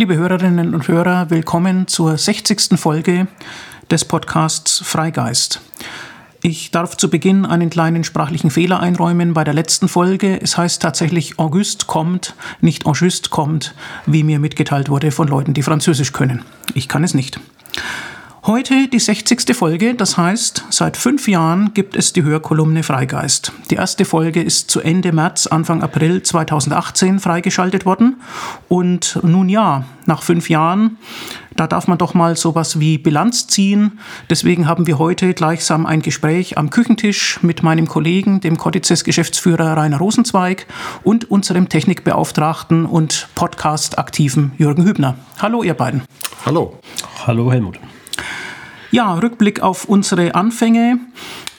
Liebe Hörerinnen und Hörer, willkommen zur 60. Folge des Podcasts Freigeist. Ich darf zu Beginn einen kleinen sprachlichen Fehler einräumen bei der letzten Folge. Es heißt tatsächlich Auguste kommt, nicht Auguste kommt, wie mir mitgeteilt wurde von Leuten, die Französisch können. Ich kann es nicht. Heute die 60. Folge, das heißt, seit fünf Jahren gibt es die Hörkolumne Freigeist. Die erste Folge ist zu Ende März, Anfang April 2018 freigeschaltet worden. Und nun ja, nach fünf Jahren, da darf man doch mal sowas wie Bilanz ziehen. Deswegen haben wir heute gleichsam ein Gespräch am Küchentisch mit meinem Kollegen, dem Codices-Geschäftsführer Rainer Rosenzweig und unserem Technikbeauftragten und Podcast-aktiven Jürgen Hübner. Hallo, ihr beiden. Hallo. Hallo, Helmut. Ja, Rückblick auf unsere Anfänge.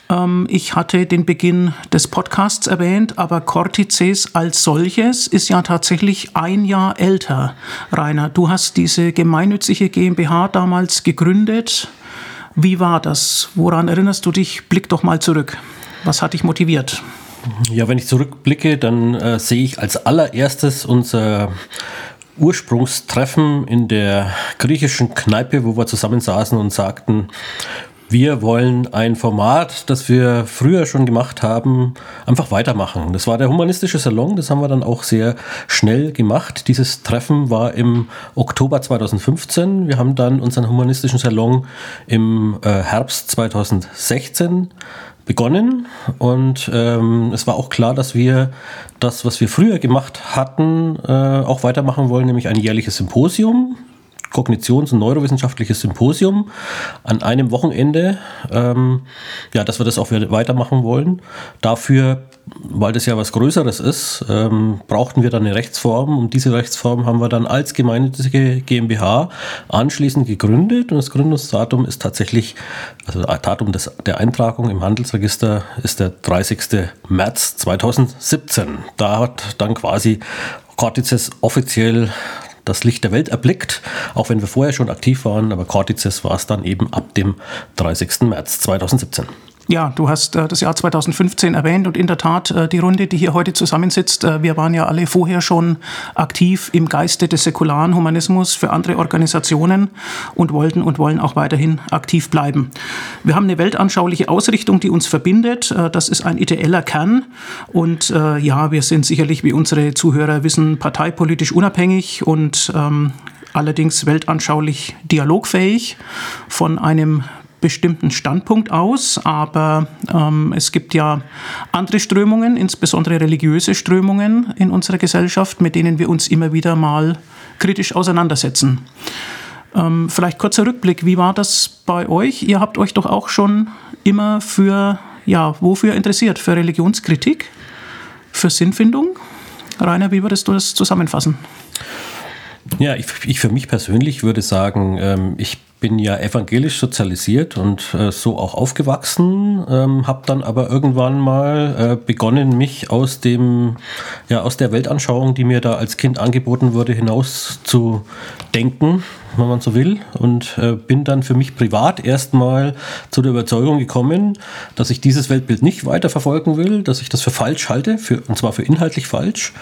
Ähm, ich hatte den Beginn des Podcasts erwähnt, aber Cortices als solches ist ja tatsächlich ein Jahr älter. Rainer, du hast diese gemeinnützige GmbH damals gegründet. Wie war das? Woran erinnerst du dich? Blick doch mal zurück. Was hat dich motiviert? Ja, wenn ich zurückblicke, dann äh, sehe ich als allererstes unser Ursprungstreffen in der griechischen Kneipe, wo wir zusammensaßen und sagten, wir wollen ein Format, das wir früher schon gemacht haben, einfach weitermachen. Das war der humanistische Salon, das haben wir dann auch sehr schnell gemacht. Dieses Treffen war im Oktober 2015. Wir haben dann unseren humanistischen Salon im äh, Herbst 2016 begonnen und ähm, es war auch klar, dass wir das, was wir früher gemacht hatten, äh, auch weitermachen wollen, nämlich ein jährliches Symposium Kognitions- und Neurowissenschaftliches Symposium an einem Wochenende. Ähm, ja, dass wir das auch weitermachen wollen. Dafür, weil das ja was Größeres ist, ähm, brauchten wir dann eine Rechtsform. Und diese Rechtsform haben wir dann als gemeinnützige GmbH anschließend gegründet. Und das Gründungsdatum ist tatsächlich, also das Datum des, der Eintragung im Handelsregister ist der 30. März 2017. Da hat dann quasi Cortices offiziell das Licht der Welt erblickt, auch wenn wir vorher schon aktiv waren, aber Cortices war es dann eben ab dem 30. März 2017. Ja, du hast äh, das Jahr 2015 erwähnt und in der Tat äh, die Runde, die hier heute zusammensitzt, äh, wir waren ja alle vorher schon aktiv im Geiste des säkularen Humanismus für andere Organisationen und wollten und wollen auch weiterhin aktiv bleiben. Wir haben eine weltanschauliche Ausrichtung, die uns verbindet. Äh, das ist ein ideeller Kern und äh, ja, wir sind sicherlich, wie unsere Zuhörer wissen, parteipolitisch unabhängig und ähm, allerdings weltanschaulich dialogfähig von einem bestimmten Standpunkt aus, aber ähm, es gibt ja andere Strömungen, insbesondere religiöse Strömungen in unserer Gesellschaft, mit denen wir uns immer wieder mal kritisch auseinandersetzen. Ähm, vielleicht kurzer Rückblick, wie war das bei euch? Ihr habt euch doch auch schon immer für, ja, wofür interessiert? Für Religionskritik? Für Sinnfindung? Rainer, wie würdest du das zusammenfassen? Ja, ich, ich für mich persönlich würde sagen, ähm, ich bin ja evangelisch sozialisiert und äh, so auch aufgewachsen, ähm, habe dann aber irgendwann mal äh, begonnen, mich aus dem ja aus der Weltanschauung, die mir da als Kind angeboten wurde, hinaus zu denken wenn man so will. Und äh, bin dann für mich privat erstmal zu der Überzeugung gekommen, dass ich dieses Weltbild nicht weiter verfolgen will, dass ich das für falsch halte, für, und zwar für inhaltlich falsch.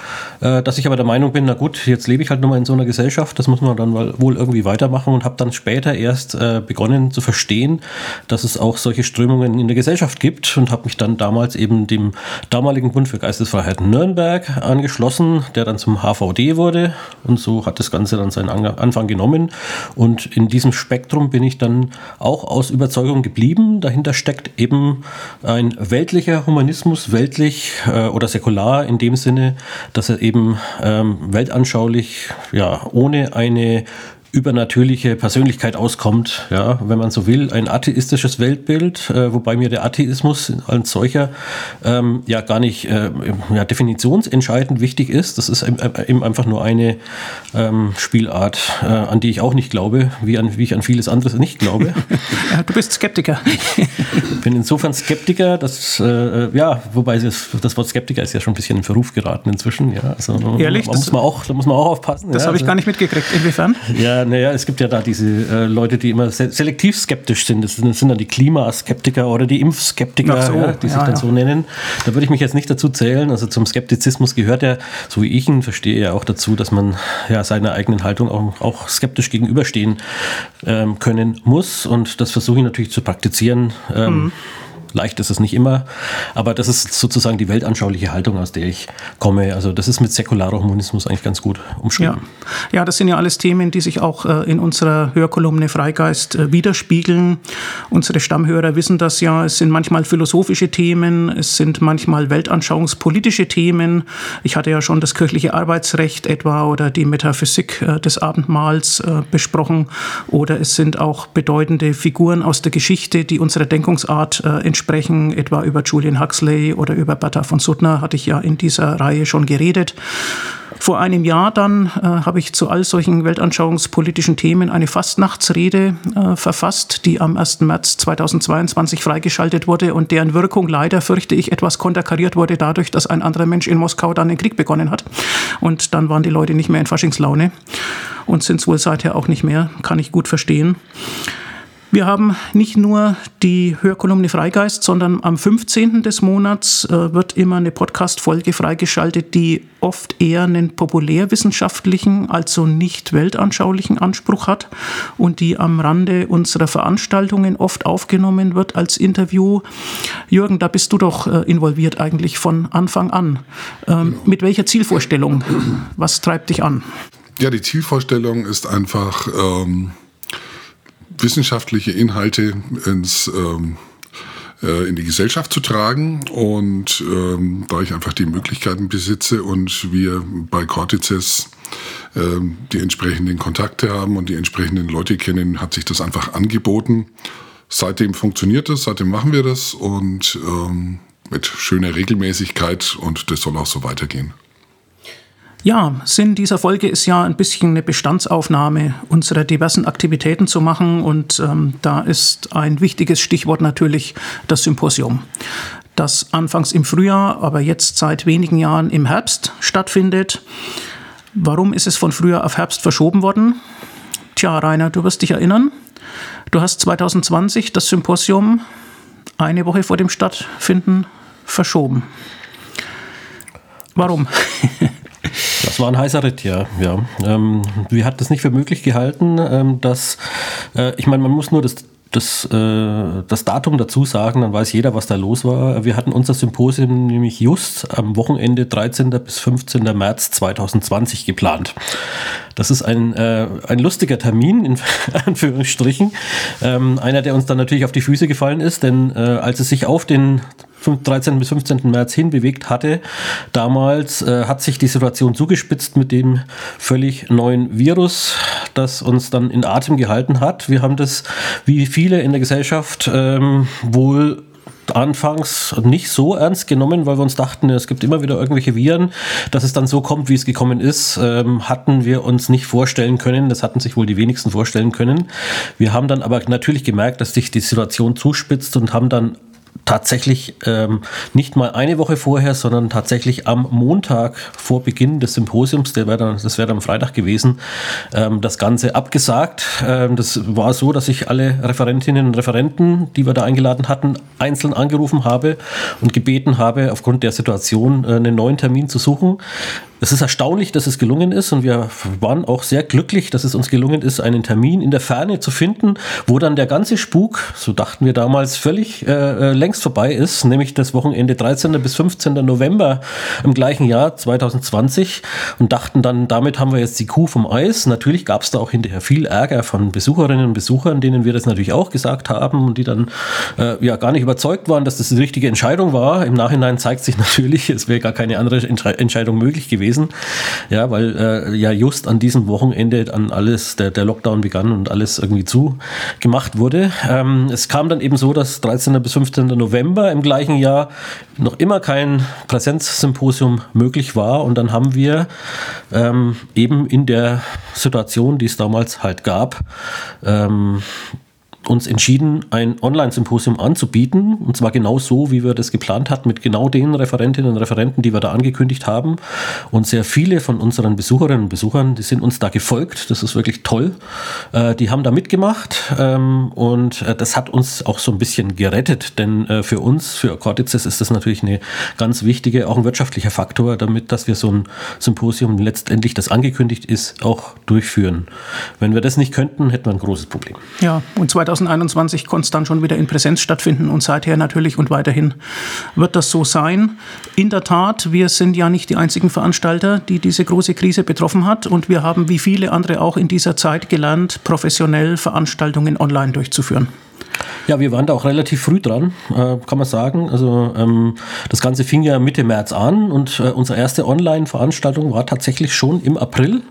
Äh, dass ich aber der Meinung bin, na gut, jetzt lebe ich halt nur mal in so einer Gesellschaft, das muss man dann wohl irgendwie weitermachen und habe dann später erst äh, begonnen zu verstehen, dass es auch solche Strömungen in der Gesellschaft gibt und habe mich dann damals eben dem damaligen Bund für Geistesfreiheit Nürnberg angeschlossen, der dann zum HVD wurde und so hat das Ganze dann seinen Anfang genommen. Und in diesem Spektrum bin ich dann auch aus Überzeugung geblieben. Dahinter steckt eben ein weltlicher Humanismus, weltlich äh, oder säkular in dem Sinne, dass er eben ähm, weltanschaulich, ja, ohne eine übernatürliche Persönlichkeit auskommt, ja, wenn man so will, ein atheistisches Weltbild, äh, wobei mir der Atheismus als solcher ähm, ja gar nicht äh, ja, definitionsentscheidend wichtig ist. Das ist eben einfach nur eine ähm, Spielart, äh, an die ich auch nicht glaube, wie, an, wie ich an vieles anderes nicht glaube. ja, du bist Skeptiker. ich bin insofern Skeptiker, dass, äh, ja, wobei das, das, Wort Skeptiker ist ja schon ein bisschen in Verruf geraten inzwischen. Ja, also, Ehrlich? Da muss man auch, da muss man auch aufpassen. Das ja, habe ich also, gar nicht mitgekriegt. Inwiefern? Ja, Ja, naja, es gibt ja da diese äh, Leute, die immer se selektiv skeptisch sind. Das sind, das sind, dann die Klimaskeptiker oder die Impfskeptiker, so, ja, die ja, sich dann ja. so nennen. Da würde ich mich jetzt nicht dazu zählen. Also zum Skeptizismus gehört ja, so wie ich ihn verstehe, ja auch dazu, dass man ja seiner eigenen Haltung auch, auch skeptisch gegenüberstehen ähm, können muss. Und das versuche ich natürlich zu praktizieren. Ähm, mhm Leicht ist es nicht immer, aber das ist sozusagen die weltanschauliche Haltung, aus der ich komme. Also das ist mit säkularer Humanismus eigentlich ganz gut umschrieben. Ja, ja das sind ja alles Themen, die sich auch äh, in unserer Hörkolumne Freigeist äh, widerspiegeln. Unsere Stammhörer wissen das ja. Es sind manchmal philosophische Themen, es sind manchmal weltanschauungspolitische Themen. Ich hatte ja schon das kirchliche Arbeitsrecht etwa oder die Metaphysik äh, des Abendmahls besprochen. Oder es sind auch bedeutende Figuren aus der Geschichte, die unserer Denkungsart entsprechen sprechen, etwa über Julian Huxley oder über Bertha von Suttner, hatte ich ja in dieser Reihe schon geredet. Vor einem Jahr dann äh, habe ich zu all solchen weltanschauungspolitischen Themen eine Fastnachtsrede äh, verfasst, die am 1. März 2022 freigeschaltet wurde und deren Wirkung leider, fürchte ich, etwas konterkariert wurde dadurch, dass ein anderer Mensch in Moskau dann den Krieg begonnen hat. Und dann waren die Leute nicht mehr in Faschingslaune und sind es wohl seither auch nicht mehr, kann ich gut verstehen. Wir haben nicht nur die Hörkolumne Freigeist, sondern am 15. des Monats äh, wird immer eine Podcast-Folge freigeschaltet, die oft eher einen populärwissenschaftlichen, also nicht weltanschaulichen Anspruch hat und die am Rande unserer Veranstaltungen oft aufgenommen wird als Interview. Jürgen, da bist du doch äh, involviert eigentlich von Anfang an. Ähm, mit welcher Zielvorstellung? Was treibt dich an? Ja, die Zielvorstellung ist einfach, ähm wissenschaftliche Inhalte ins, ähm, äh, in die Gesellschaft zu tragen. Und ähm, da ich einfach die Möglichkeiten besitze und wir bei Cortices ähm, die entsprechenden Kontakte haben und die entsprechenden Leute kennen, hat sich das einfach angeboten. Seitdem funktioniert das, seitdem machen wir das und ähm, mit schöner Regelmäßigkeit und das soll auch so weitergehen. Ja, Sinn dieser Folge ist ja ein bisschen eine Bestandsaufnahme unserer diversen Aktivitäten zu machen und ähm, da ist ein wichtiges Stichwort natürlich das Symposium, das anfangs im Frühjahr, aber jetzt seit wenigen Jahren im Herbst stattfindet. Warum ist es von Frühjahr auf Herbst verschoben worden? Tja, Rainer, du wirst dich erinnern. Du hast 2020 das Symposium eine Woche vor dem Stattfinden verschoben. Warum? Das war ein heißer Ritt, ja. ja. Ähm, wir hatten es nicht für möglich gehalten, ähm, dass, äh, ich meine, man muss nur das das, äh, das Datum dazu sagen, dann weiß jeder, was da los war. Wir hatten unser Symposium nämlich just am Wochenende 13. bis 15. März 2020 geplant. Das ist ein, äh, ein lustiger Termin, in Anführungsstrichen. Ähm, einer, der uns dann natürlich auf die Füße gefallen ist, denn äh, als es sich auf den 13. bis 15. März hinbewegt hatte. Damals äh, hat sich die Situation zugespitzt mit dem völlig neuen Virus, das uns dann in Atem gehalten hat. Wir haben das, wie viele in der Gesellschaft, ähm, wohl anfangs nicht so ernst genommen, weil wir uns dachten, es gibt immer wieder irgendwelche Viren. Dass es dann so kommt, wie es gekommen ist, ähm, hatten wir uns nicht vorstellen können. Das hatten sich wohl die wenigsten vorstellen können. Wir haben dann aber natürlich gemerkt, dass sich die Situation zuspitzt und haben dann tatsächlich ähm, nicht mal eine Woche vorher, sondern tatsächlich am Montag vor Beginn des Symposiums, der dann, das wäre dann am Freitag gewesen, ähm, das Ganze abgesagt. Ähm, das war so, dass ich alle Referentinnen und Referenten, die wir da eingeladen hatten, einzeln angerufen habe und gebeten habe, aufgrund der Situation äh, einen neuen Termin zu suchen. Es ist erstaunlich, dass es gelungen ist und wir waren auch sehr glücklich, dass es uns gelungen ist, einen Termin in der Ferne zu finden, wo dann der ganze Spuk, so dachten wir damals, völlig äh, äh längst vorbei ist, nämlich das Wochenende 13. bis 15. November im gleichen Jahr 2020 und dachten dann, damit haben wir jetzt die Kuh vom Eis. Natürlich gab es da auch hinterher viel Ärger von Besucherinnen und Besuchern, denen wir das natürlich auch gesagt haben und die dann äh, ja gar nicht überzeugt waren, dass das die richtige Entscheidung war. Im Nachhinein zeigt sich natürlich, es wäre gar keine andere Entscheidung möglich gewesen. Ja, weil äh, ja just an diesem Wochenende an alles, der, der Lockdown begann und alles irgendwie zugemacht wurde. Ähm, es kam dann eben so, dass 13. bis 15. November im gleichen Jahr noch immer kein Präsenzsymposium möglich war. Und dann haben wir ähm, eben in der Situation, die es damals halt gab, ähm, uns entschieden, ein Online-Symposium anzubieten. Und zwar genau so, wie wir das geplant hatten, mit genau den Referentinnen und Referenten, die wir da angekündigt haben. Und sehr viele von unseren Besucherinnen und Besuchern, die sind uns da gefolgt. Das ist wirklich toll. Äh, die haben da mitgemacht ähm, und äh, das hat uns auch so ein bisschen gerettet, denn äh, für uns, für Cortices ist das natürlich eine ganz wichtige, auch ein wirtschaftlicher Faktor, damit, dass wir so ein Symposium letztendlich, das angekündigt ist, auch durchführen. Wenn wir das nicht könnten, hätten wir ein großes Problem. Ja, und 2021 konnte es dann schon wieder in Präsenz stattfinden und seither natürlich und weiterhin wird das so sein. In der Tat, wir sind ja nicht die einzigen Veranstalter, die diese große Krise betroffen hat und wir haben wie viele andere auch in dieser Zeit gelernt, professionell Veranstaltungen online durchzuführen. Ja, wir waren da auch relativ früh dran, äh, kann man sagen. Also ähm, das Ganze fing ja Mitte März an und äh, unsere erste Online-Veranstaltung war tatsächlich schon im April.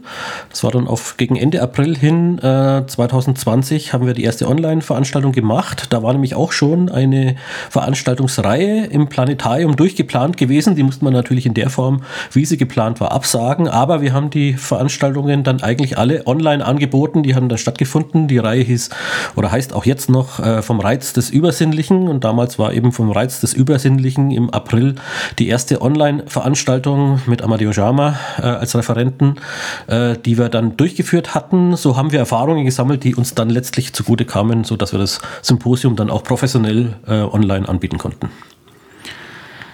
Das war dann auf gegen Ende April hin äh, 2020 haben wir die erste Online-Veranstaltung gemacht. Da war nämlich auch schon eine Veranstaltungsreihe im Planetarium durchgeplant gewesen. Die musste man natürlich in der Form, wie sie geplant war, absagen. Aber wir haben die Veranstaltungen dann eigentlich alle online angeboten. Die haben dann stattgefunden. Die Reihe hieß oder heißt auch jetzt noch äh, vom Reiz des Übersinnlichen und damals war eben vom Reiz des Übersinnlichen im April die erste Online-Veranstaltung mit Amadeo Jama äh, als Referenten, äh, die wir dann durchgeführt hatten. So haben wir Erfahrungen gesammelt, die uns dann letztlich zugute kamen, sodass wir das Symposium dann auch professionell äh, online anbieten konnten.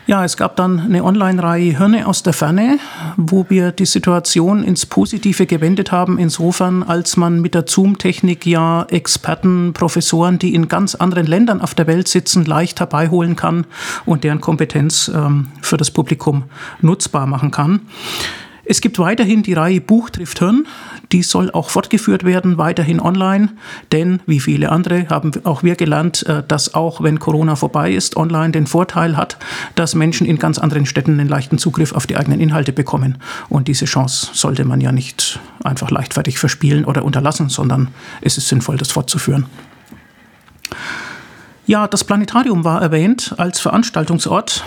Ja, es gab dann eine Online-Reihe Hirne aus der Ferne, wo wir die Situation ins Positive gewendet haben, insofern, als man mit der Zoom-Technik ja Experten, Professoren, die in ganz anderen Ländern auf der Welt sitzen, leicht herbeiholen kann und deren Kompetenz ähm, für das Publikum nutzbar machen kann. Es gibt weiterhin die Reihe Buch trifft Hirn. Die soll auch fortgeführt werden, weiterhin online. Denn wie viele andere haben auch wir gelernt, äh, dass auch wenn Corona vorbei ist, online den Vorteil hat, dass Menschen in ganz anderen Städten einen leichten Zugriff auf die eigenen Inhalte bekommen. Und diese Chance sollte man ja nicht einfach leichtfertig verspielen oder unterlassen, sondern es ist sinnvoll, das fortzuführen. Ja, das Planetarium war erwähnt als Veranstaltungsort.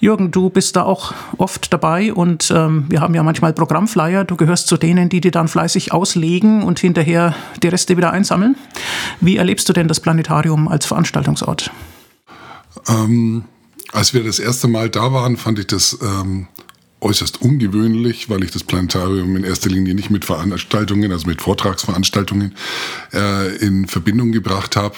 Jürgen, du bist da auch oft dabei und ähm, wir haben ja manchmal Programmflyer. Du gehörst zu denen, die die dann fleißig auslegen und hinterher die Reste wieder einsammeln. Wie erlebst du denn das Planetarium als Veranstaltungsort? Ähm, als wir das erste Mal da waren, fand ich das ähm, äußerst ungewöhnlich, weil ich das Planetarium in erster Linie nicht mit Veranstaltungen, also mit Vortragsveranstaltungen äh, in Verbindung gebracht habe.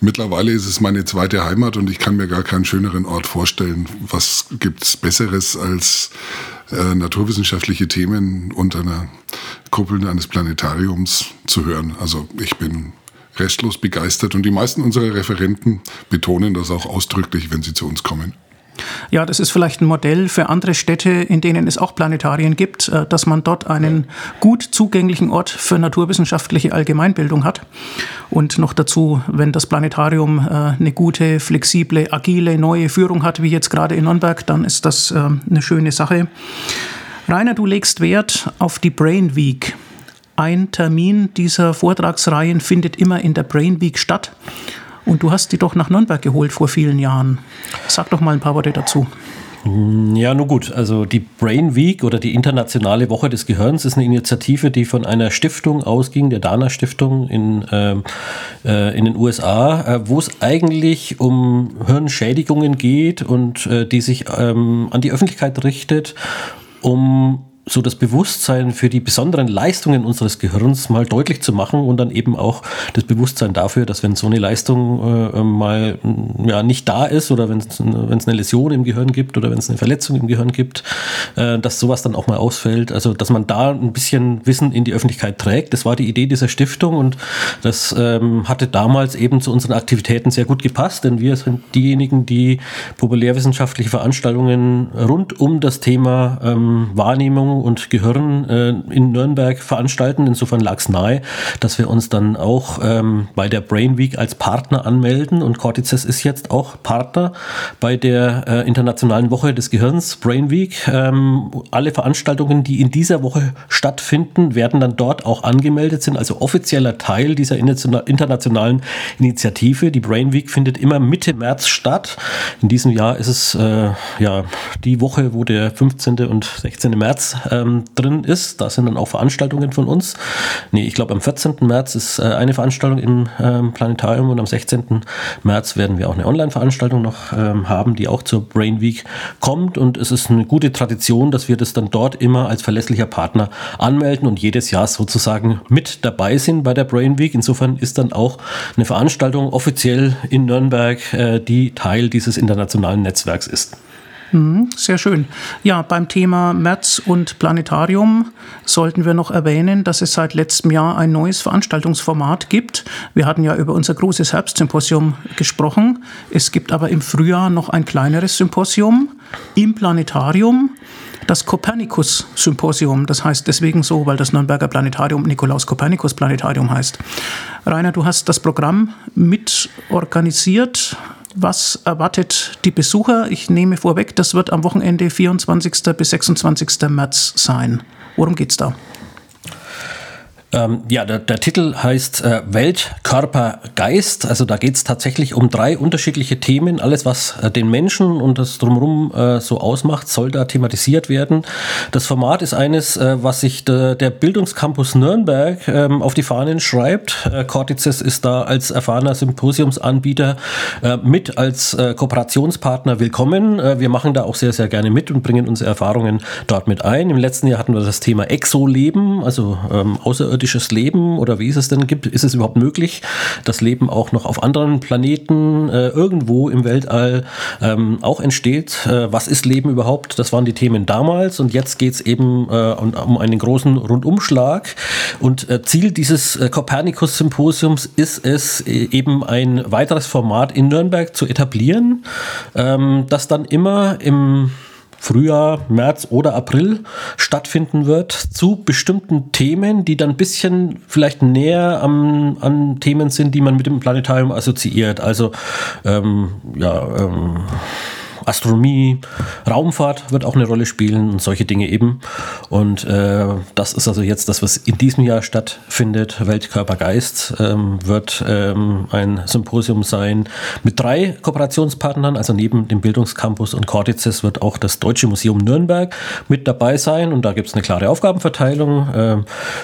Mittlerweile ist es meine zweite Heimat und ich kann mir gar keinen schöneren Ort vorstellen. Was gibt's Besseres als äh, naturwissenschaftliche Themen unter einer Kuppel eines Planetariums zu hören? Also ich bin restlos begeistert und die meisten unserer Referenten betonen das auch ausdrücklich, wenn sie zu uns kommen. Ja, das ist vielleicht ein Modell für andere Städte, in denen es auch Planetarien gibt, äh, dass man dort einen gut zugänglichen Ort für naturwissenschaftliche Allgemeinbildung hat. Und noch dazu, wenn das Planetarium äh, eine gute, flexible, agile, neue Führung hat, wie jetzt gerade in Nürnberg, dann ist das äh, eine schöne Sache. Rainer, du legst Wert auf die Brain Week. Ein Termin dieser Vortragsreihen findet immer in der Brain Week statt. Und du hast die doch nach Nürnberg geholt vor vielen Jahren. Sag doch mal ein paar Worte dazu. Mm, ja, nur gut. Also die Brain Week oder die Internationale Woche des Gehirns ist eine Initiative, die von einer Stiftung ausging, der Dana Stiftung in, ähm, äh, in den USA, äh, wo es eigentlich um Hirnschädigungen geht und äh, die sich ähm, an die Öffentlichkeit richtet, um so das Bewusstsein für die besonderen Leistungen unseres Gehirns mal deutlich zu machen und dann eben auch das Bewusstsein dafür, dass wenn so eine Leistung äh, mal mm, ja, nicht da ist oder wenn es eine Läsion im Gehirn gibt oder wenn es eine Verletzung im Gehirn gibt, äh, dass sowas dann auch mal ausfällt. Also dass man da ein bisschen Wissen in die Öffentlichkeit trägt. Das war die Idee dieser Stiftung und das ähm, hatte damals eben zu unseren Aktivitäten sehr gut gepasst, denn wir sind diejenigen, die populärwissenschaftliche Veranstaltungen rund um das Thema ähm, Wahrnehmung und Gehirn äh, in Nürnberg veranstalten. Insofern lag es nahe, dass wir uns dann auch ähm, bei der Brain Week als Partner anmelden. Und Cortices ist jetzt auch Partner bei der äh, Internationalen Woche des Gehirns, Brain Week. Ähm, alle Veranstaltungen, die in dieser Woche stattfinden, werden dann dort auch angemeldet, sind also offizieller Teil dieser internationalen Initiative. Die Brain Week findet immer Mitte März statt. In diesem Jahr ist es äh, ja die Woche, wo der 15. und 16. März ähm, drin ist. Da sind dann auch Veranstaltungen von uns. Nee, ich glaube am 14. März ist äh, eine Veranstaltung im ähm, Planetarium und am 16. März werden wir auch eine Online-Veranstaltung noch ähm, haben, die auch zur Brain Week kommt. Und es ist eine gute Tradition, dass wir das dann dort immer als verlässlicher Partner anmelden und jedes Jahr sozusagen mit dabei sind bei der Brain Week. Insofern ist dann auch eine Veranstaltung offiziell in Nürnberg, äh, die Teil dieses internationalen Netzwerks ist. Mhm, sehr schön. Ja, beim Thema März und Planetarium sollten wir noch erwähnen, dass es seit letztem Jahr ein neues Veranstaltungsformat gibt. Wir hatten ja über unser großes Herbstsymposium gesprochen. Es gibt aber im Frühjahr noch ein kleineres Symposium im Planetarium. Das Kopernikus-Symposium, das heißt deswegen so, weil das Nürnberger Planetarium Nikolaus Kopernikus Planetarium heißt. Rainer, du hast das Programm mit organisiert. Was erwartet die Besucher? Ich nehme vorweg, das wird am Wochenende 24. bis 26. März sein. Worum geht es da? Ähm, ja, der, der, Titel heißt äh, Welt, Körper, Geist. Also da geht es tatsächlich um drei unterschiedliche Themen. Alles, was äh, den Menschen und das drumherum äh, so ausmacht, soll da thematisiert werden. Das Format ist eines, äh, was sich de, der Bildungscampus Nürnberg ähm, auf die Fahnen schreibt. Äh, Cortices ist da als erfahrener Symposiumsanbieter äh, mit als Kooperationspartner willkommen. wir machen da auch sehr, sehr gerne mit und bringen unsere Erfahrungen dort mit ein. Im letzten Jahr hatten wir das Thema Exoleben, also ähm, außerirdische außerirdisches Leben oder wie ist es denn gibt? Ist es überhaupt möglich, das Leben auch noch auf anderen Planeten äh, irgendwo im Weltall ähm, auch entsteht? Äh, was ist Leben überhaupt? Das waren die Themen damals und jetzt geht es eben äh, um, einen großen Rundumschlag. Und äh, Ziel dieses äh, Kopernikus-Symposiums ist es, äh, eben ein weiteres Format in Nürnberg zu etablieren, ähm, das dann immer im Frühjahr, März oder April stattfinden wird zu bestimmten Themen, die dann ein bisschen vielleicht näher am, an Themen sind, die man mit dem Planetarium assoziiert. Also ähm, ja, ähm, Astronomie, Raumfahrt wird auch eine Rolle spielen und solche Dinge eben. Und äh, das ist also jetzt das, was in diesem Jahr stattfindet. Weltkörper Geist ähm, wird ähm, ein Symposium sein mit drei Kooperationspartnern. Also neben dem Bildungscampus und Cortices wird auch das Deutsche Museum Nürnberg mit dabei sein. Und da gibt es eine klare Aufgabenverteilung. Äh,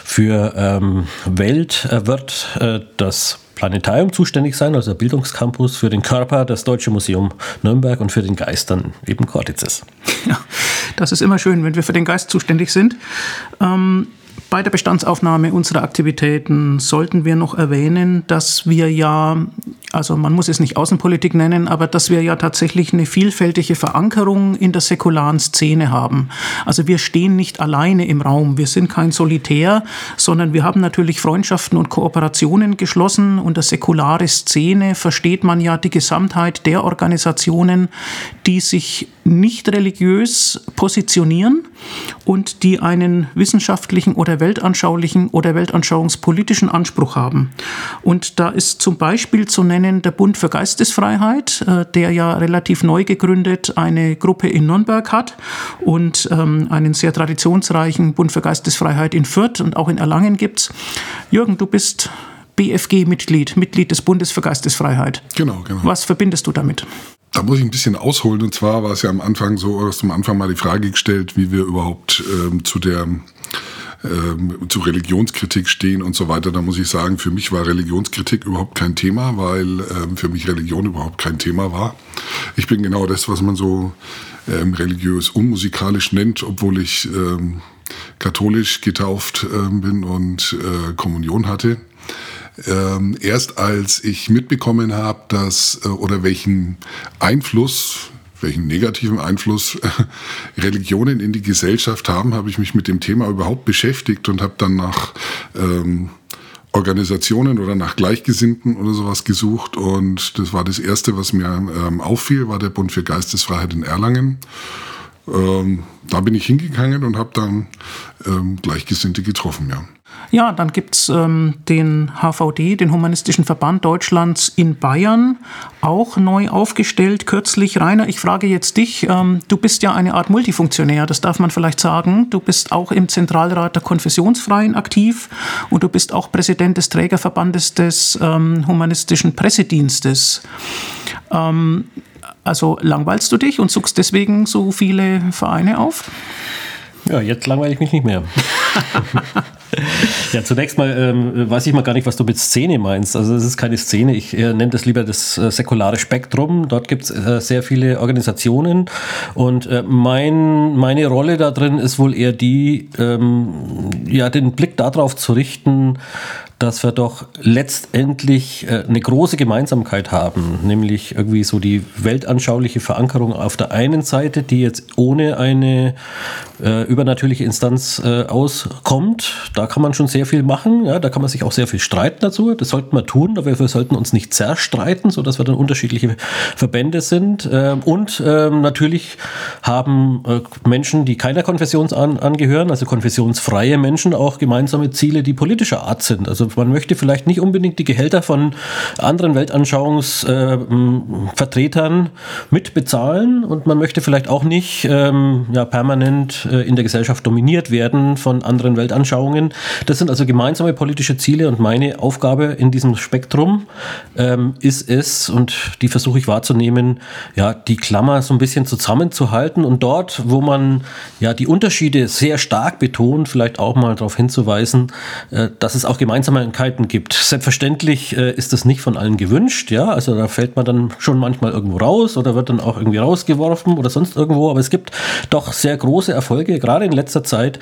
für ähm, Welt äh, wird äh, das Planetarium zuständig sein, also Bildungscampus für den Körper, das Deutsche Museum Nürnberg und für den Geist dann eben Cortices. Ja, das ist immer schön, wenn wir für den Geist zuständig sind. Ähm, bei der Bestandsaufnahme unserer Aktivitäten sollten wir noch erwähnen, dass wir ja, also man muss es nicht Außenpolitik nennen, aber dass wir ja tatsächlich eine vielfältige Verankerung in der säkularen Szene haben. Also wir stehen nicht alleine im Raum, wir sind kein Solitär, sondern wir haben natürlich Freundschaften und Kooperationen geschlossen. Unter säkulare Szene versteht man ja die Gesamtheit der Organisationen, die sich nicht religiös positionieren und die einen wissenschaftlichen oder weltanschaulichen oder weltanschauungspolitischen Anspruch haben. Und da ist zum Beispiel zu nennen der Bund für Geistesfreiheit, äh, der ja relativ neu gegründet eine Gruppe in Nürnberg hat und ähm, einen sehr traditionsreichen Bund für Geistesfreiheit in Fürth und auch in Erlangen gibt's. Jürgen, du bist BFG-Mitglied, Mitglied des Bundes für Geistesfreiheit. Genau, genau. Was verbindest du damit? Da muss ich ein bisschen ausholen. Und zwar war es ja am Anfang so, hast du am Anfang mal die Frage gestellt, wie wir überhaupt ähm, zu der ähm, zu Religionskritik stehen und so weiter. Da muss ich sagen, für mich war Religionskritik überhaupt kein Thema, weil ähm, für mich Religion überhaupt kein Thema war. Ich bin genau das, was man so ähm, religiös unmusikalisch nennt, obwohl ich ähm, katholisch getauft ähm, bin und äh, Kommunion hatte ähm, erst als ich mitbekommen habe, dass äh, oder welchen Einfluss welchen negativen Einfluss äh, Religionen in die Gesellschaft haben, habe ich mich mit dem Thema überhaupt beschäftigt und habe dann nach ähm, Organisationen oder nach Gleichgesinnten oder sowas gesucht. Und das war das Erste, was mir ähm, auffiel, war der Bund für Geistesfreiheit in Erlangen. Ähm, da bin ich hingegangen und habe dann ähm, Gleichgesinnte getroffen, ja. Ja, dann gibt's ähm, den HVD, den Humanistischen Verband Deutschlands in Bayern, auch neu aufgestellt, kürzlich. Rainer, ich frage jetzt dich, ähm, du bist ja eine Art Multifunktionär, das darf man vielleicht sagen. Du bist auch im Zentralrat der Konfessionsfreien aktiv und du bist auch Präsident des Trägerverbandes des ähm, Humanistischen Pressedienstes. Also langweilst du dich und suchst deswegen so viele Vereine auf? Ja, jetzt langweile ich mich nicht mehr. ja, zunächst mal ähm, weiß ich mal gar nicht, was du mit Szene meinst. Also es ist keine Szene, ich äh, nenne das lieber das äh, säkulare Spektrum. Dort gibt es äh, sehr viele Organisationen und äh, mein, meine Rolle da drin ist wohl eher die, ähm, ja, den Blick darauf zu richten, dass wir doch letztendlich äh, eine große Gemeinsamkeit haben, nämlich irgendwie so die weltanschauliche Verankerung auf der einen Seite, die jetzt ohne eine äh, übernatürliche Instanz äh, auskommt. Da kann man schon sehr viel machen, ja, da kann man sich auch sehr viel streiten dazu. Das sollten wir tun, aber wir sollten uns nicht zerstreiten, sodass wir dann unterschiedliche Verbände sind. Ähm, und ähm, natürlich haben äh, Menschen, die keiner Konfession an, angehören, also konfessionsfreie Menschen, auch gemeinsame Ziele, die politischer Art sind. Also man möchte vielleicht nicht unbedingt die Gehälter von anderen Weltanschauungsvertretern äh, mitbezahlen und man möchte vielleicht auch nicht ähm, ja, permanent äh, in der Gesellschaft dominiert werden von anderen Weltanschauungen. Das sind also gemeinsame politische Ziele und meine Aufgabe in diesem Spektrum ähm, ist es, und die versuche ich wahrzunehmen, ja, die Klammer so ein bisschen zusammenzuhalten und dort, wo man ja die Unterschiede sehr stark betont, vielleicht auch mal darauf hinzuweisen, äh, dass es auch gemeinsame Gemeinsamkeiten gibt. Selbstverständlich äh, ist das nicht von allen gewünscht, ja, also da fällt man dann schon manchmal irgendwo raus oder wird dann auch irgendwie rausgeworfen oder sonst irgendwo, aber es gibt doch sehr große Erfolge, gerade in letzter Zeit,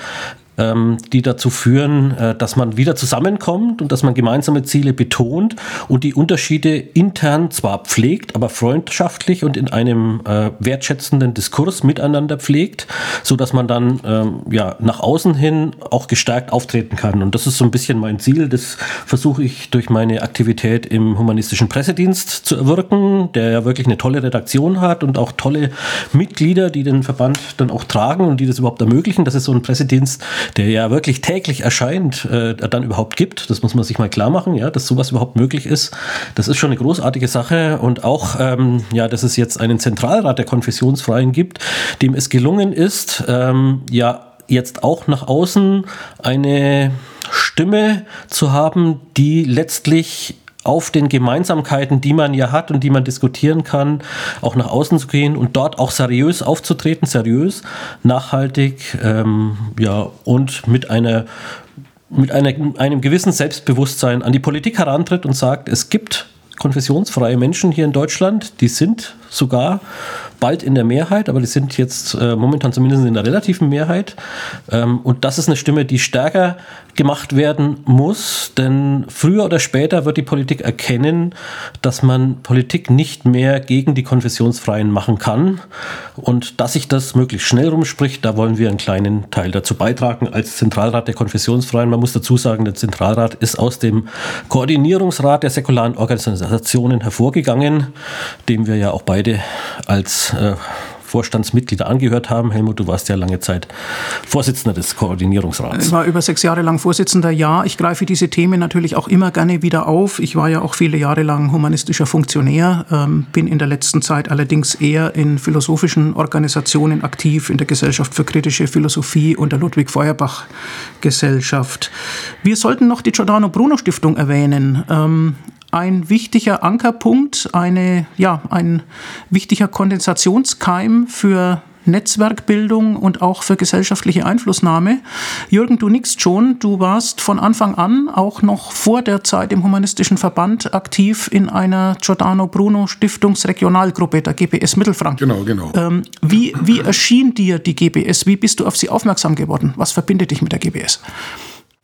ähm, die dazu führen, äh, dass man wieder zusammenkommt und dass man gemeinsame Ziele betont und die Unterschiede intern zwar pflegt, aber freundschaftlich und in einem äh, wertschätzenden Diskurs miteinander pflegt, so dass man dann ähm, ja nach außen hin auch gestärkt auftreten kann. Und das ist so ein bisschen mein Ziel. Das versuche ich durch meine Aktivität im humanistischen Pressedienst zu erwirken, der ja wirklich eine tolle Redaktion hat und auch tolle Mitglieder, die den Verband dann auch tragen und die das überhaupt ermöglichen. Das ist so ein Pressedienst, der ja wirklich täglich erscheint, äh, dann überhaupt gibt. Das muss man sich mal klar machen, ja, dass sowas überhaupt möglich ist. Das ist schon eine großartige Sache und auch, ähm, ja, dass es jetzt einen Zentralrat der Konfessionsfreien gibt, dem es gelungen ist, ähm, ja, jetzt auch nach außen eine Stimme zu haben, die letztlich auf den Gemeinsamkeiten, die man ja hat und die man diskutieren kann, auch nach außen zu gehen und dort auch seriös aufzutreten, seriös, nachhaltig, ähm, ja, und mit einer mit einer, einem gewissen Selbstbewusstsein an die Politik herantritt und sagt, es gibt konfessionsfreie Menschen hier in Deutschland, die sind sogar bald in der Mehrheit, aber die sind jetzt äh, momentan zumindest in der relativen Mehrheit. Ähm, und das ist eine Stimme, die stärker gemacht werden muss, denn früher oder später wird die Politik erkennen, dass man Politik nicht mehr gegen die Konfessionsfreien machen kann. Und dass sich das möglichst schnell rumspricht, da wollen wir einen kleinen Teil dazu beitragen als Zentralrat der Konfessionsfreien. Man muss dazu sagen, der Zentralrat ist aus dem Koordinierungsrat der säkularen Organisationen hervorgegangen, dem wir ja auch beide als äh, Vorstandsmitglieder angehört haben. Helmut, du warst ja lange Zeit Vorsitzender des Koordinierungsrats. Ich war über sechs Jahre lang Vorsitzender. Ja, ich greife diese Themen natürlich auch immer gerne wieder auf. Ich war ja auch viele Jahre lang humanistischer Funktionär, ähm, bin in der letzten Zeit allerdings eher in philosophischen Organisationen aktiv, in der Gesellschaft für kritische Philosophie und der Ludwig Feuerbach Gesellschaft. Wir sollten noch die Giordano Bruno Stiftung erwähnen. Ähm, ein wichtiger Ankerpunkt, eine, ja, ein wichtiger Kondensationskeim für Netzwerkbildung und auch für gesellschaftliche Einflussnahme. Jürgen, du nickst schon, du warst von Anfang an, auch noch vor der Zeit im Humanistischen Verband, aktiv in einer Giordano Bruno Stiftungsregionalgruppe, der GBS Mittelfranken. Genau, genau. Ähm, wie, wie erschien dir die GBS? Wie bist du auf sie aufmerksam geworden? Was verbindet dich mit der GBS?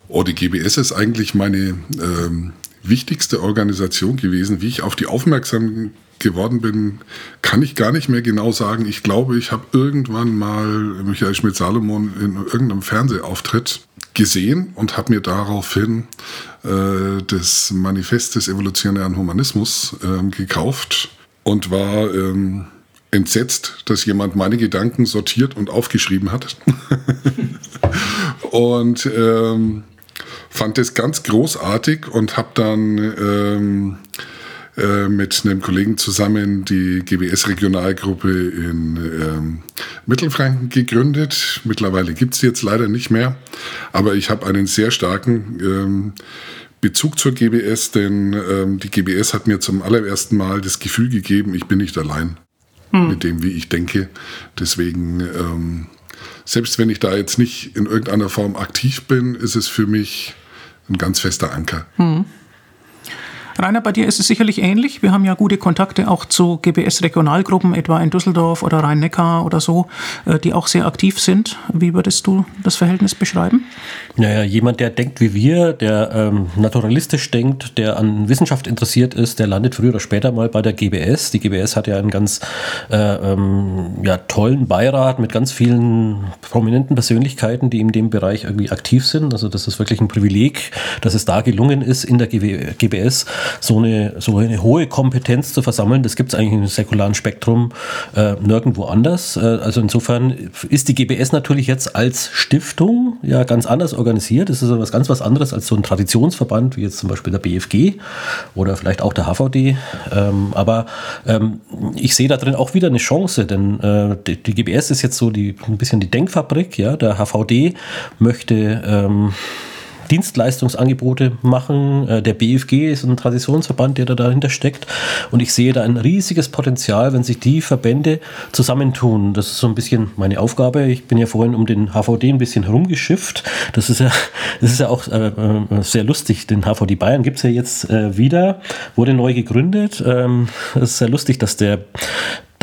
Oh, die GBS ist eigentlich meine ähm, wichtigste Organisation gewesen. Wie ich auf die aufmerksam geworden bin, kann ich gar nicht mehr genau sagen. Ich glaube, ich habe irgendwann mal Michael Schmidt-Salomon in irgendeinem Fernsehauftritt gesehen und habe mir daraufhin äh, das Manifest des evolutionären Humanismus äh, gekauft und war ähm, entsetzt, dass jemand meine Gedanken sortiert und aufgeschrieben hat. und ähm, fand das ganz großartig und habe dann ähm, äh, mit einem Kollegen zusammen die GBS-Regionalgruppe in ähm, Mittelfranken gegründet. Mittlerweile gibt es jetzt leider nicht mehr, aber ich habe einen sehr starken ähm, Bezug zur GBS, denn ähm, die GBS hat mir zum allerersten Mal das Gefühl gegeben, ich bin nicht allein hm. mit dem, wie ich denke. Deswegen ähm, selbst wenn ich da jetzt nicht in irgendeiner Form aktiv bin, ist es für mich ein ganz fester Anker. Hm. Rainer, bei dir ist es sicherlich ähnlich. Wir haben ja gute Kontakte auch zu GBS-Regionalgruppen, etwa in Düsseldorf oder Rhein-Neckar oder so, äh, die auch sehr aktiv sind. Wie würdest du das Verhältnis beschreiben? Naja, jemand, der denkt wie wir, der ähm, naturalistisch denkt, der an Wissenschaft interessiert ist, der landet früher oder später mal bei der GBS. Die GBS hat ja einen ganz äh, ähm, ja, tollen Beirat mit ganz vielen prominenten Persönlichkeiten, die in dem Bereich irgendwie aktiv sind. Also das ist wirklich ein Privileg, dass es da gelungen ist, in der GBS so eine, so eine hohe Kompetenz zu versammeln. Das gibt es eigentlich im säkularen Spektrum äh, nirgendwo anders. Äh, also insofern ist die GBS natürlich jetzt als Stiftung ja ganz anders organisiert. Das ist also was ganz was anderes als so ein Traditionsverband wie jetzt zum Beispiel der BFG oder vielleicht auch der HVD. Ähm, aber ähm, ich sehe da drin auch wieder eine Chance, denn äh, die, die, GBS ist jetzt so die, ein bisschen die Denkfabrik. Ja? Der HVD möchte ähm, Dienstleistungsangebote machen. Äh, der BFG ist ein Traditionsverband, der da dahinter steckt. Und ich sehe da ein riesiges Potenzial, wenn sich die Verbände zusammentun. Das ist so ein bisschen meine Aufgabe. Ich bin ja vorhin um den HVD ein bisschen herumgeschifft. Das ist ja, das ist ja auch äh, äh sehr lustig. Den HVD Bayern gibt es ja jetzt äh, wieder, wurde neu gegründet. Ähm, es ist sehr lustig, dass der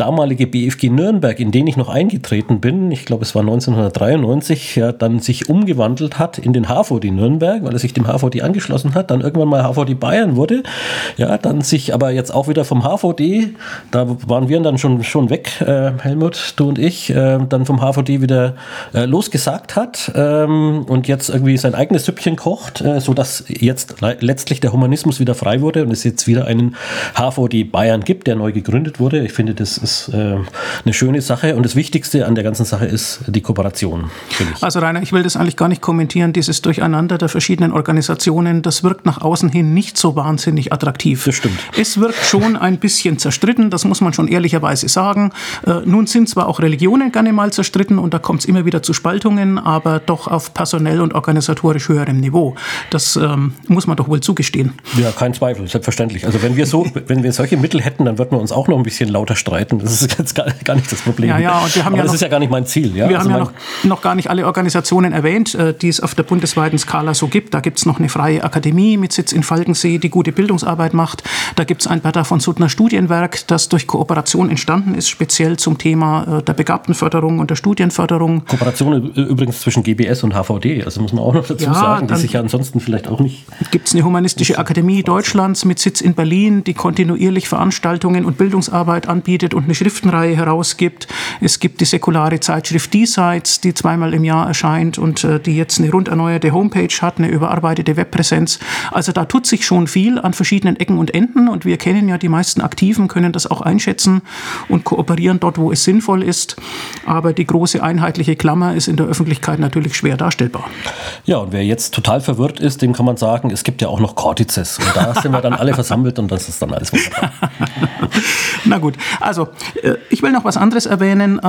damalige BFG Nürnberg, in den ich noch eingetreten bin, ich glaube es war 1993, ja, dann sich umgewandelt hat in den HVD Nürnberg, weil er sich dem HVD angeschlossen hat, dann irgendwann mal HVD Bayern wurde, ja, dann sich aber jetzt auch wieder vom HVD, da waren wir dann schon, schon weg, äh, Helmut, du und ich, äh, dann vom HVD wieder äh, losgesagt hat ähm, und jetzt irgendwie sein eigenes Süppchen kocht, äh, sodass jetzt letztlich der Humanismus wieder frei wurde und es jetzt wieder einen HVD Bayern gibt, der neu gegründet wurde. Ich finde, das ist ist äh, eine schöne Sache und das Wichtigste an der ganzen Sache ist die Kooperation. Also Rainer, ich will das eigentlich gar nicht kommentieren, dieses Durcheinander der verschiedenen Organisationen, das wirkt nach außen hin nicht so wahnsinnig attraktiv. Das stimmt. Es wirkt schon ein bisschen zerstritten, das muss man schon ehrlicherweise sagen. Äh, nun sind zwar auch Religionen gerne mal zerstritten und da kommt es immer wieder zu Spaltungen, aber doch auf personell und organisatorisch höherem Niveau. Das ähm, muss man doch wohl zugestehen. Ja, kein Zweifel, selbstverständlich. Also wenn wir so, wenn wir solche Mittel hätten, dann würden wir uns auch noch ein bisschen lauter streiten. Das ist jetzt gar, gar nicht das Problem. Ja, ja, und wir haben Aber ja das noch, ist ja gar nicht mein Ziel. Ja? Wir also haben ja noch, noch gar nicht alle Organisationen erwähnt, äh, die es auf der bundesweiten Skala so gibt. Da gibt es noch eine freie Akademie mit Sitz in Falkensee, die gute Bildungsarbeit macht. Da gibt es ein Bertha von Suttner Studienwerk, das durch Kooperation entstanden ist, speziell zum Thema äh, der Begabtenförderung und der Studienförderung. Kooperation übrigens zwischen GBS und HVD, also muss man auch noch dazu ja, sagen, die sich ja ansonsten vielleicht auch nicht. Gibt es eine humanistische Akademie Deutschlands mit Sitz in Berlin, die kontinuierlich Veranstaltungen und Bildungsarbeit anbietet und eine Schriftenreihe herausgibt. Es gibt die säkulare Zeitschrift Diesseits, die zweimal im Jahr erscheint und äh, die jetzt eine rund erneuerte Homepage hat, eine überarbeitete Webpräsenz. Also da tut sich schon viel an verschiedenen Ecken und Enden und wir kennen ja die meisten Aktiven, können das auch einschätzen und kooperieren dort, wo es sinnvoll ist. Aber die große einheitliche Klammer ist in der Öffentlichkeit natürlich schwer darstellbar. Ja, und wer jetzt total verwirrt ist, dem kann man sagen, es gibt ja auch noch Cortices. Und da sind wir dann alle versammelt und das ist dann alles wunderbar. Na gut, also ich will noch was anderes erwähnen.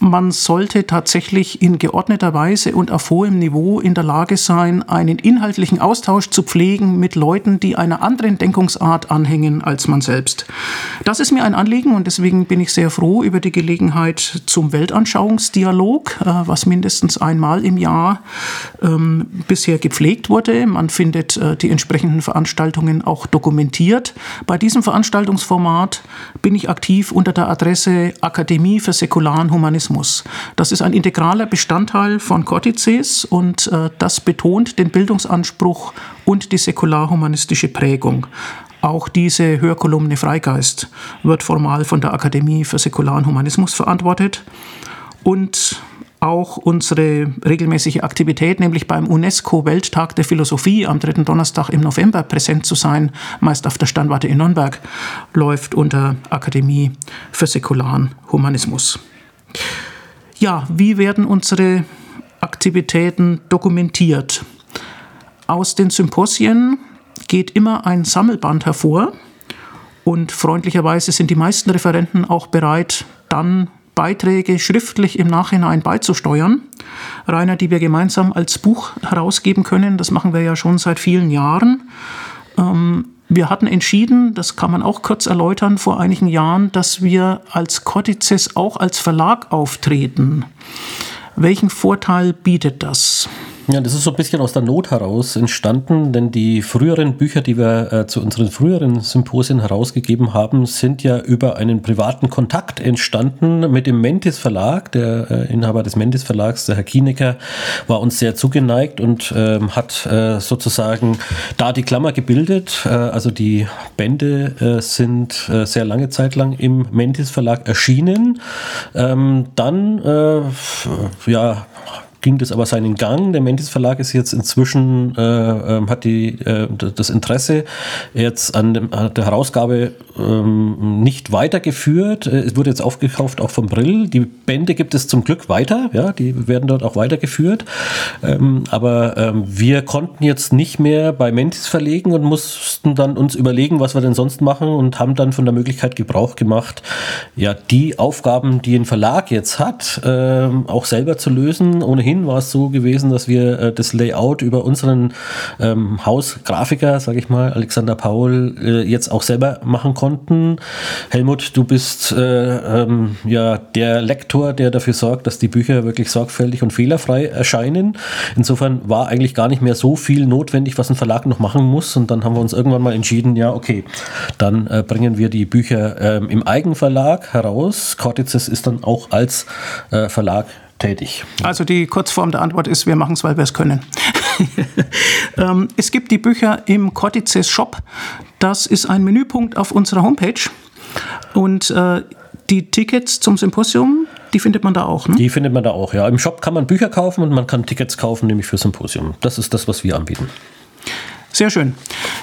Man sollte tatsächlich in geordneter Weise und auf hohem Niveau in der Lage sein, einen inhaltlichen Austausch zu pflegen mit Leuten, die einer anderen Denkungsart anhängen als man selbst. Das ist mir ein Anliegen und deswegen bin ich sehr froh über die Gelegenheit zum Weltanschauungsdialog, äh, was mindestens einmal im Jahr ähm, bisher gepflegt wurde. Man findet äh, die entsprechenden Veranstaltungen auch dokumentiert. Bei diesem Veranstaltungsformat bin ich aktiv unter der Adresse Akademie für säkularen Humanismus Humanismus. Das ist ein integraler Bestandteil von Cortices und äh, das betont den Bildungsanspruch und die säkular-humanistische Prägung. Auch diese Hörkolumne Freigeist wird formal von der Akademie für säkularen Humanismus verantwortet. Und auch unsere regelmäßige Aktivität, nämlich beim UNESCO-Welttag der Philosophie am dritten Donnerstag im November präsent zu sein, meist auf der Standwarte in Nürnberg, läuft unter Akademie für säkularen Humanismus. Ja, wie werden unsere Aktivitäten dokumentiert? Aus den Symposien geht immer ein Sammelband hervor und freundlicherweise sind die meisten Referenten auch bereit, dann Beiträge schriftlich im Nachhinein beizusteuern. Rainer, die wir gemeinsam als Buch herausgeben können, das machen wir ja schon seit vielen Jahren. Ähm, wir hatten entschieden, das kann man auch kurz erläutern, vor einigen Jahren, dass wir als Cortices auch als Verlag auftreten. Welchen Vorteil bietet das? Ja, das ist so ein bisschen aus der Not heraus entstanden, denn die früheren Bücher, die wir äh, zu unseren früheren Symposien herausgegeben haben, sind ja über einen privaten Kontakt entstanden mit dem Mentis Verlag. Der äh, Inhaber des Mentis Verlags, der Herr Kienecker, war uns sehr zugeneigt und äh, hat äh, sozusagen da die Klammer gebildet. Äh, also die Bände äh, sind sehr lange Zeit lang im Mentis Verlag erschienen. Ähm, dann ja, ging das aber seinen Gang. Der Mentis Verlag ist jetzt inzwischen, äh, ähm, hat die, äh, das Interesse jetzt an, dem, der Herausgabe ähm, nicht weitergeführt. Äh, es wurde jetzt aufgekauft auch vom Brill. Die Bände gibt es zum Glück weiter, ja, die werden dort auch weitergeführt. Ähm, aber ähm, wir konnten jetzt nicht mehr bei Mentis verlegen und mussten dann uns überlegen, was wir denn sonst machen und haben dann von der Möglichkeit Gebrauch gemacht, ja, die Aufgaben, die ein Verlag jetzt hat, ähm, auch selber zu lösen. Ohnehin Beginn war es so gewesen, dass wir äh, das Layout über unseren ähm, Hausgrafiker, sage ich mal, Alexander Paul, äh, jetzt auch selber machen konnten. Helmut, du bist äh, ähm, ja der Lektor, der dafür sorgt, dass die Bücher wirklich sorgfältig und fehlerfrei erscheinen. Insofern war eigentlich gar nicht mehr so viel notwendig, was ein Verlag noch machen muss. Und dann haben wir uns irgendwann mal entschieden, ja, okay, dann äh, bringen wir die Bücher ähm, im Eigenverlag heraus. Cortices ist dann auch als äh, Verlag tätig. Also die Kurzform der Antwort ist, wir machen es, weil wir es können. ähm, es gibt die Bücher im Cortices Shop. Das ist ein Menüpunkt auf unserer Homepage. Und äh, die Tickets zum Symposium, die findet man da auch, ne? Die findet man da auch, ja. Im Shop kann man Bücher kaufen und man kann Tickets kaufen, nämlich für Symposium. Das ist das, was wir anbieten. Sehr schön.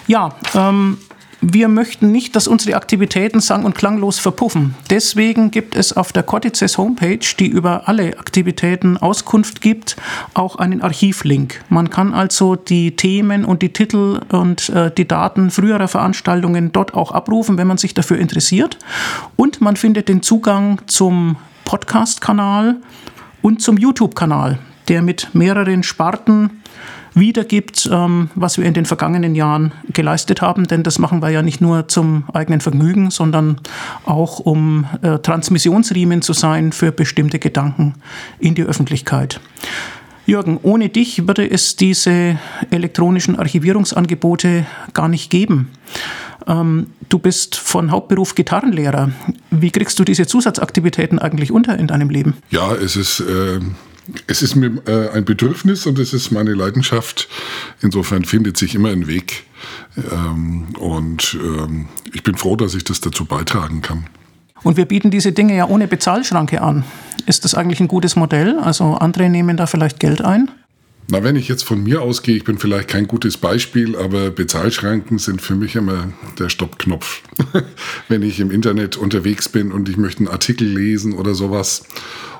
Ja, ähm, wir möchten nicht, dass unsere Aktivitäten sang- und klanglos verpuffen. Deswegen gibt es auf der Cortices Homepage, die über alle Aktivitäten Auskunft gibt, auch einen Archivlink. Man kann also die Themen und die Titel und äh, die Daten früherer Veranstaltungen dort auch abrufen, wenn man sich dafür interessiert. Und man findet den Zugang zum Podcast-Kanal und zum YouTube-Kanal, der mit mehreren Sparten wiedergibt, ähm, was wir in den vergangenen Jahren geleistet haben. Denn das machen wir ja nicht nur zum eigenen Vergnügen, sondern auch um äh, Transmissionsriemen zu sein für bestimmte Gedanken in die Öffentlichkeit. Jürgen, ohne dich würde es diese elektronischen Archivierungsangebote gar nicht geben. Ähm, du bist von Hauptberuf Gitarrenlehrer. Wie kriegst du diese Zusatzaktivitäten eigentlich unter in deinem Leben? Ja, es ist äh, es ist mir äh, ein Bedürfnis und es ist meine Leidenschaft. Insofern findet sich immer ein Weg. Ähm, und ähm, ich bin froh, dass ich das dazu beitragen kann. Und wir bieten diese Dinge ja ohne Bezahlschranke an. Ist das eigentlich ein gutes Modell? Also andere nehmen da vielleicht Geld ein? Na, wenn ich jetzt von mir ausgehe, ich bin vielleicht kein gutes Beispiel, aber Bezahlschranken sind für mich immer der Stoppknopf. wenn ich im Internet unterwegs bin und ich möchte einen Artikel lesen oder sowas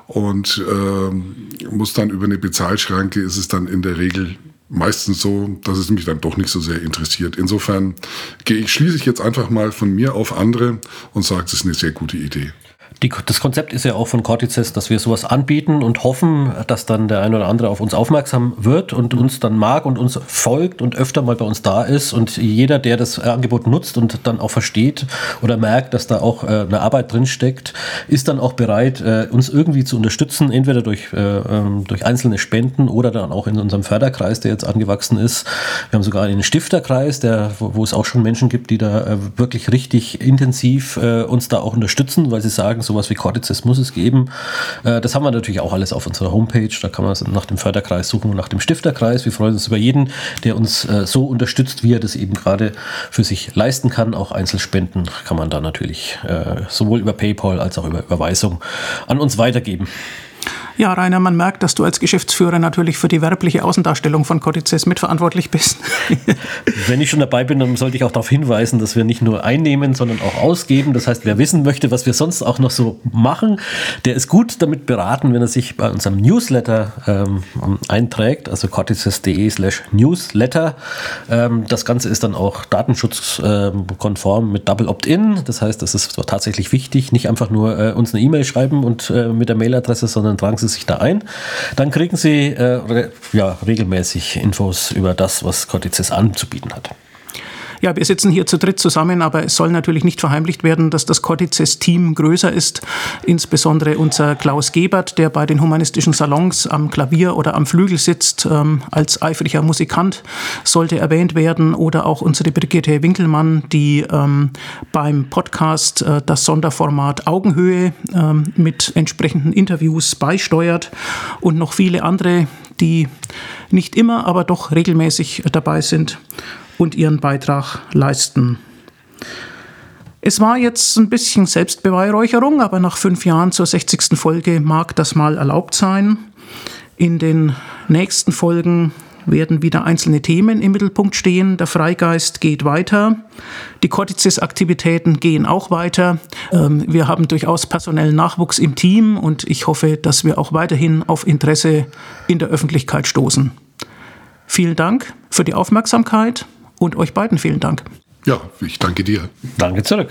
und äh, muss dann über eine Bezahlschranke, ist es dann in der Regel meistens so, dass es mich dann doch nicht so sehr interessiert. Insofern gehe ich, schließe ich jetzt einfach mal von mir auf andere und sage, es ist eine sehr gute Idee. Die, das Konzept ist ja auch von Cortices, dass wir sowas anbieten und hoffen, dass dann der ein oder andere auf uns aufmerksam wird und uns dann mag und uns folgt und öfter mal bei uns da ist. Und jeder, der das Angebot nutzt und dann auch versteht oder merkt, dass da auch äh, eine Arbeit drin steckt, ist dann auch bereit, äh, uns irgendwie zu unterstützen, entweder durch, äh, ähm, durch einzelne Spenden oder dann auch in unserem Förderkreis, der jetzt angewachsen ist. Wir haben sogar einen Stifterkreis, der, wo, wo es auch schon Menschen gibt, die da äh, wirklich richtig intensiv äh, uns da auch unterstützen, weil sie sagen, so sowas wie Cortices muss es geben. Äh, das haben wir natürlich auch alles auf unserer Homepage. Da kann man nach dem Förderkreis suchen und nach dem Stifterkreis. Wir freuen uns über jeden, der uns äh, so unterstützt, wie er das eben gerade für sich leisten kann. Auch Einzelspenden kann man da natürlich äh, sowohl über PayPal als auch über Überweisung an uns weitergeben. Ja, Rainer, man merkt, dass du als Geschäftsführer natürlich für die werbliche Außendarstellung von Cortices mitverantwortlich bist. Wenn ich schon dabei bin, dann sollte ich auch darauf hinweisen, dass wir nicht nur einnehmen, sondern auch ausgeben. Das heißt, wer wissen möchte, was wir sonst auch noch so machen, der ist gut damit beraten, wenn er sich bei unserem Newsletter ähm, einträgt, also cortices.de slash Newsletter. Ähm, das Ganze ist dann auch datenschutzkonform ähm, mit Double Opt-in. Das heißt, das ist tatsächlich wichtig. Nicht einfach nur äh, uns eine E-Mail schreiben und äh, mit der Mailadresse, sondern tragen Sie sich da ein. Dann kriegen Sie äh, ja, regelmäßig Infos über das, was Cortices anzubieten hat. Ja, wir sitzen hier zu dritt zusammen, aber es soll natürlich nicht verheimlicht werden, dass das Cortices-Team größer ist. Insbesondere unser Klaus Gebert, der bei den humanistischen Salons am Klavier oder am Flügel sitzt, ähm, als eifriger Musikant, sollte erwähnt werden. Oder auch unsere Brigitte Winkelmann, die ähm, beim Podcast äh, das Sonderformat Augenhöhe ähm, mit entsprechenden Interviews beisteuert. Und noch viele andere, die nicht immer, aber doch regelmäßig dabei sind und ihren Beitrag leisten. Es war jetzt ein bisschen Selbstbeweihräucherung, aber nach fünf Jahren zur 60. Folge mag das mal erlaubt sein. In den nächsten Folgen werden wieder einzelne Themen im Mittelpunkt stehen. Der Freigeist geht weiter. Die Cortices-Aktivitäten gehen auch weiter. Ähm, wir haben durchaus personellen Nachwuchs im Team und ich hoffe, dass wir auch weiterhin auf Interesse in der Öffentlichkeit stoßen. Vielen Dank für die Aufmerksamkeit und euch beiden vielen Dank. Ja, ich danke dir. Danke zurück.